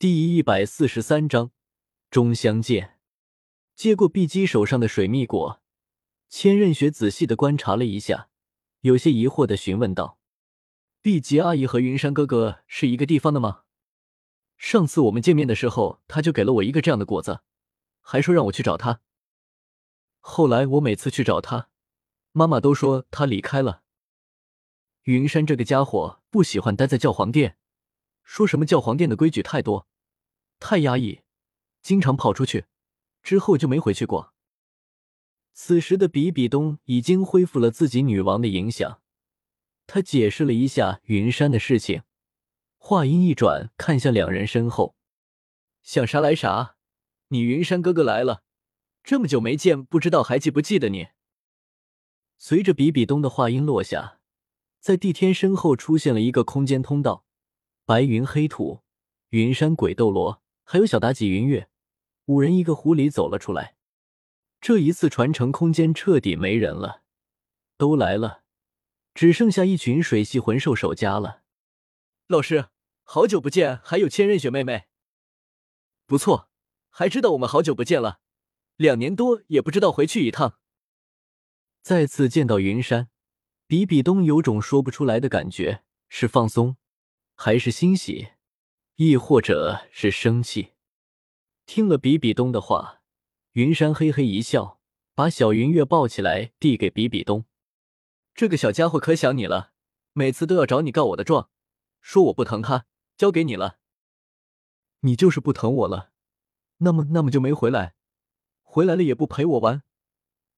第一百四十三章终相见。接过碧姬手上的水蜜果，千仞雪仔细的观察了一下，有些疑惑的询问道：“碧姬阿姨和云山哥哥是一个地方的吗？上次我们见面的时候，他就给了我一个这样的果子，还说让我去找他。后来我每次去找他，妈妈都说他离开了。云山这个家伙不喜欢待在教皇殿，说什么教皇殿的规矩太多。”太压抑，经常跑出去，之后就没回去过。此时的比比东已经恢复了自己女王的影响，他解释了一下云山的事情，话音一转，看向两人身后，想啥来啥。你云山哥哥来了，这么久没见，不知道还记不记得你？随着比比东的话音落下，在帝天身后出现了一个空间通道，白云黑土，云山鬼斗罗。还有小妲己、云月五人，一个狐狸走了出来。这一次传承空间彻底没人了，都来了，只剩下一群水系魂兽守家了。老师，好久不见，还有千仞雪妹妹。不错，还知道我们好久不见了，两年多也不知道回去一趟。再次见到云山，比比东有种说不出来的感觉，是放松，还是欣喜？亦或者是生气，听了比比东的话，云山嘿嘿一笑，把小云月抱起来递给比比东。这个小家伙可想你了，每次都要找你告我的状，说我不疼他，交给你了。你就是不疼我了，那么那么就没回来，回来了也不陪我玩。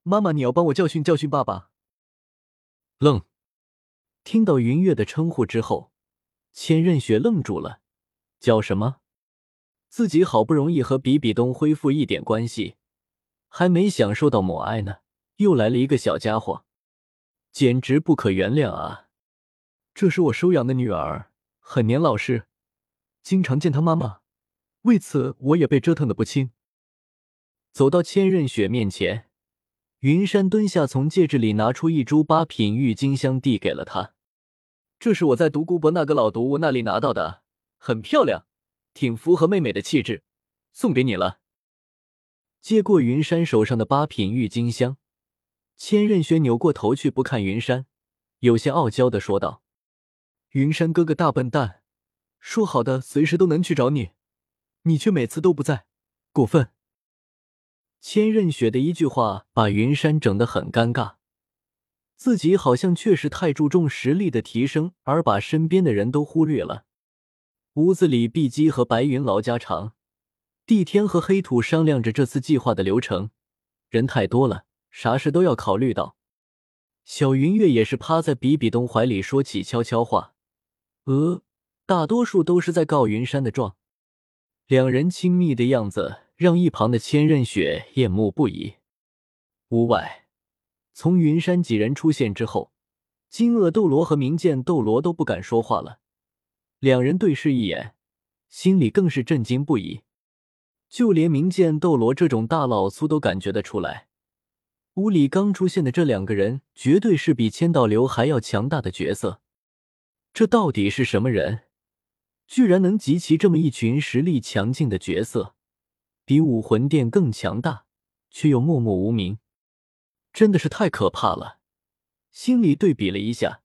妈妈，你要帮我教训教训爸爸。愣，听到云月的称呼之后，千仞雪愣住了。叫什么？自己好不容易和比比东恢复一点关系，还没享受到母爱呢，又来了一个小家伙，简直不可原谅啊！这是我收养的女儿，很年老实，经常见她妈妈，为此我也被折腾的不轻。走到千仞雪面前，云山蹲下，从戒指里拿出一株八品郁金香，递给了他。这是我在独孤博那个老毒物那里拿到的。很漂亮，挺符合妹妹的气质，送给你了。接过云山手上的八品郁金香，千仞雪扭过头去不看云山，有些傲娇的说道：“云山哥哥大笨蛋，说好的随时都能去找你，你却每次都不在，过分。”千仞雪的一句话把云山整得很尴尬，自己好像确实太注重实力的提升，而把身边的人都忽略了。屋子里，碧姬和白云唠家常，帝天和黑土商量着这次计划的流程。人太多了，啥事都要考虑到。小云月也是趴在比比东怀里说起悄悄话，呃，大多数都是在告云山的状。两人亲密的样子让一旁的千仞雪艳目不已。屋外，从云山几人出现之后，金鳄斗罗和明剑斗罗都不敢说话了。两人对视一眼，心里更是震惊不已。就连明剑斗罗这种大老粗都感觉得出来，屋里刚出现的这两个人绝对是比千道流还要强大的角色。这到底是什么人？居然能集齐这么一群实力强劲的角色，比武魂殿更强大，却又默默无名，真的是太可怕了。心里对比了一下，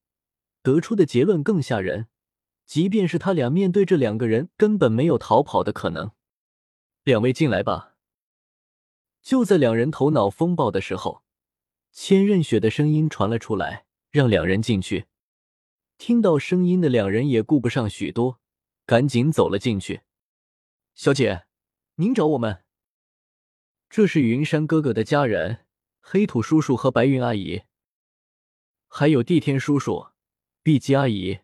得出的结论更吓人。即便是他俩面对这两个人，根本没有逃跑的可能。两位进来吧。就在两人头脑风暴的时候，千仞雪的声音传了出来，让两人进去。听到声音的两人也顾不上许多，赶紧走了进去。小姐，您找我们？这是云山哥哥的家人，黑土叔叔和白云阿姨，还有地天叔叔、碧姬阿姨。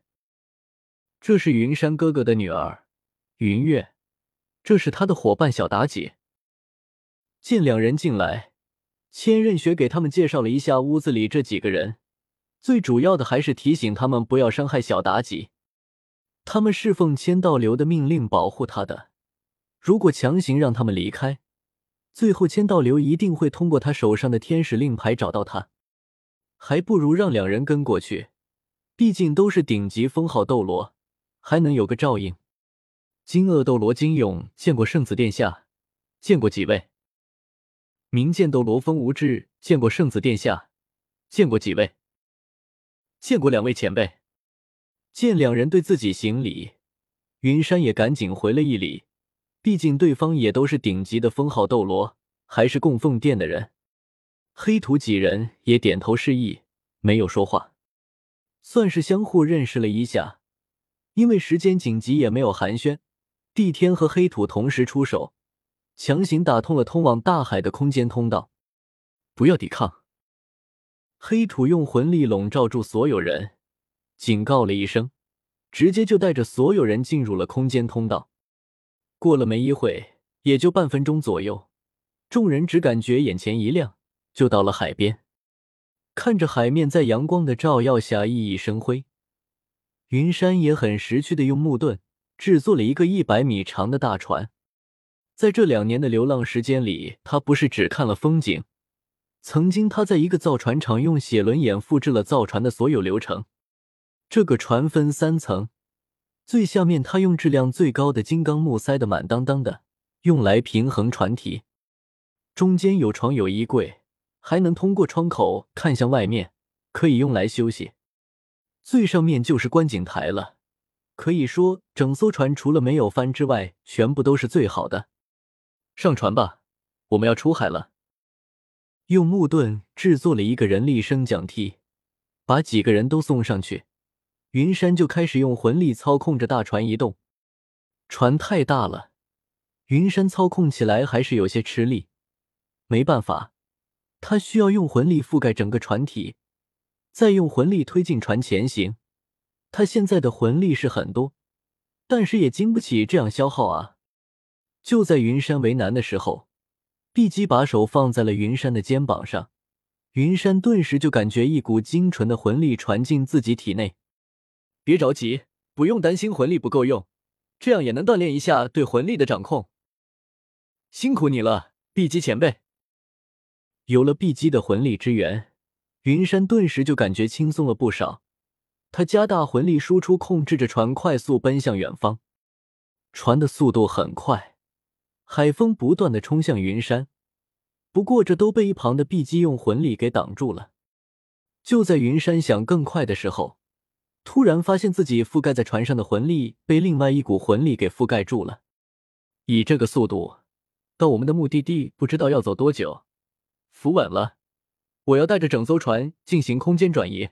这是云山哥哥的女儿，云月，这是他的伙伴小妲己。见两人进来，千仞雪给他们介绍了一下屋子里这几个人，最主要的还是提醒他们不要伤害小妲己。他们是奉千道流的命令保护他的，如果强行让他们离开，最后千道流一定会通过他手上的天使令牌找到他，还不如让两人跟过去，毕竟都是顶级封号斗罗。还能有个照应。金恶斗罗金勇见过圣子殿下，见过几位？明剑斗罗风无志见过圣子殿下，见过几位？见过两位前辈。见两人对自己行礼，云山也赶紧回了一礼，毕竟对方也都是顶级的封号斗罗，还是供奉殿的人。黑土几人也点头示意，没有说话，算是相互认识了一下。因为时间紧急，也没有寒暄。帝天和黑土同时出手，强行打通了通往大海的空间通道。不要抵抗！黑土用魂力笼罩住所有人，警告了一声，直接就带着所有人进入了空间通道。过了没一会，也就半分钟左右，众人只感觉眼前一亮，就到了海边。看着海面在阳光的照耀下熠熠生辉。云山也很识趣的用木盾制作了一个一百米长的大船。在这两年的流浪时间里，他不是只看了风景。曾经他在一个造船厂用写轮眼复制了造船的所有流程。这个船分三层，最下面他用质量最高的金刚木塞得满当当的，用来平衡船体。中间有床有衣柜，还能通过窗口看向外面，可以用来休息。最上面就是观景台了，可以说整艘船除了没有帆之外，全部都是最好的。上船吧，我们要出海了。用木盾制作了一个人力升降梯，把几个人都送上去。云山就开始用魂力操控着大船移动。船太大了，云山操控起来还是有些吃力。没办法，他需要用魂力覆盖整个船体。再用魂力推进船前行，他现在的魂力是很多，但是也经不起这样消耗啊！就在云山为难的时候，碧姬把手放在了云山的肩膀上，云山顿时就感觉一股精纯的魂力传进自己体内。别着急，不用担心魂力不够用，这样也能锻炼一下对魂力的掌控。辛苦你了，碧姬前辈。有了碧姬的魂力支援。云山顿时就感觉轻松了不少，他加大魂力输出，控制着船快速奔向远方。船的速度很快，海风不断的冲向云山，不过这都被一旁的碧姬用魂力给挡住了。就在云山想更快的时候，突然发现自己覆盖在船上的魂力被另外一股魂力给覆盖住了。以这个速度，到我们的目的地不知道要走多久。扶稳了。我要带着整艘船进行空间转移。